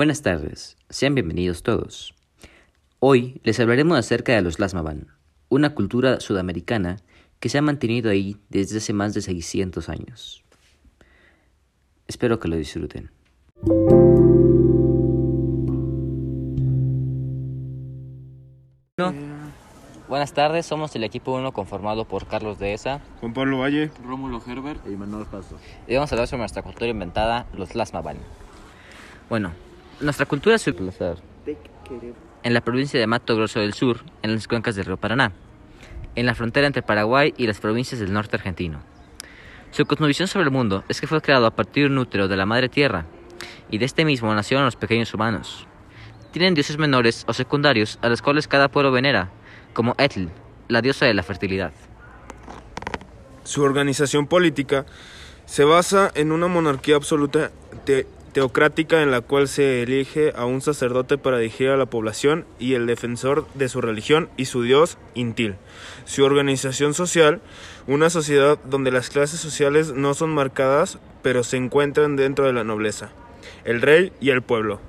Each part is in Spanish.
Buenas tardes, sean bienvenidos todos. Hoy les hablaremos acerca de los Lasmaban, una cultura sudamericana que se ha mantenido ahí desde hace más de 600 años. Espero que lo disfruten. Buenas tardes, somos el equipo 1 conformado por Carlos Dehesa, Juan Pablo Valle. Rómulo Herbert. y Manuel Paso. y vamos a hablar sobre nuestra cultura inventada, los Lasmaban. Bueno, nuestra cultura se en la provincia de Mato Grosso del Sur, en las cuencas del río Paraná, en la frontera entre Paraguay y las provincias del norte argentino. Su cosmovisión sobre el mundo es que fue creado a partir de un útero de la madre tierra, y de este mismo nacieron los pequeños humanos. Tienen dioses menores o secundarios a los cuales cada pueblo venera, como Etl, la diosa de la fertilidad. Su organización política se basa en una monarquía absoluta te- teocrática en la cual se elige a un sacerdote para dirigir a la población y el defensor de su religión y su dios Intil. Su organización social, una sociedad donde las clases sociales no son marcadas, pero se encuentran dentro de la nobleza, el rey y el pueblo.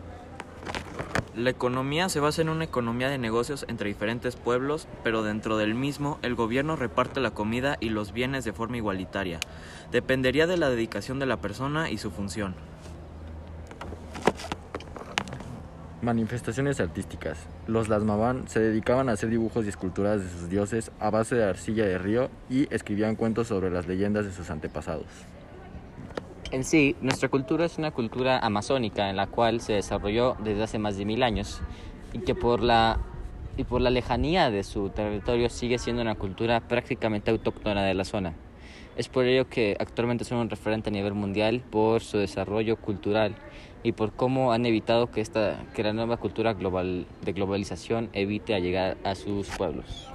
La economía se basa en una economía de negocios entre diferentes pueblos, pero dentro del mismo el gobierno reparte la comida y los bienes de forma igualitaria. Dependería de la dedicación de la persona y su función. Manifestaciones artísticas. Los Lasmaban se dedicaban a hacer dibujos y esculturas de sus dioses a base de arcilla de río y escribían cuentos sobre las leyendas de sus antepasados. En sí, nuestra cultura es una cultura amazónica en la cual se desarrolló desde hace más de mil años y que por la, y por la lejanía de su territorio sigue siendo una cultura prácticamente autóctona de la zona. Es por ello que actualmente son un referente a nivel mundial por su desarrollo cultural y por cómo han evitado que, esta, que la nueva cultura global, de globalización evite llegar a sus pueblos.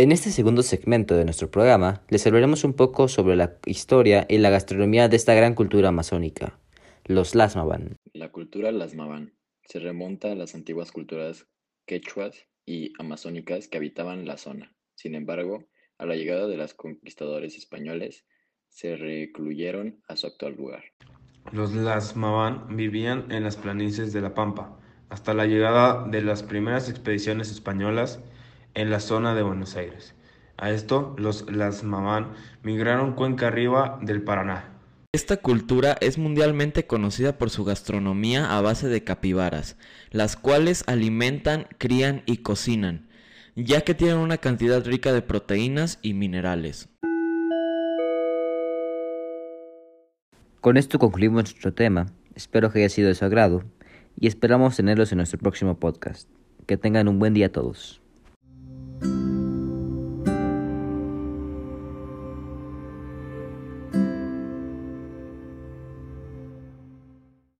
En este segundo segmento de nuestro programa les hablaremos un poco sobre la historia y la gastronomía de esta gran cultura amazónica, los Lasmaban. La cultura lasmaban se remonta a las antiguas culturas quechuas y amazónicas que habitaban la zona. Sin embargo, a la llegada de los conquistadores españoles, se recluyeron a su actual lugar. Los Lasmaban vivían en las planicies de la Pampa hasta la llegada de las primeras expediciones españolas en la zona de Buenos Aires. A esto, los Lasmaban migraron cuenca arriba del Paraná. Esta cultura es mundialmente conocida por su gastronomía a base de capibaras, las cuales alimentan, crían y cocinan, ya que tienen una cantidad rica de proteínas y minerales. Con esto concluimos nuestro tema. Espero que haya sido de su agrado y esperamos tenerlos en nuestro próximo podcast. Que tengan un buen día todos.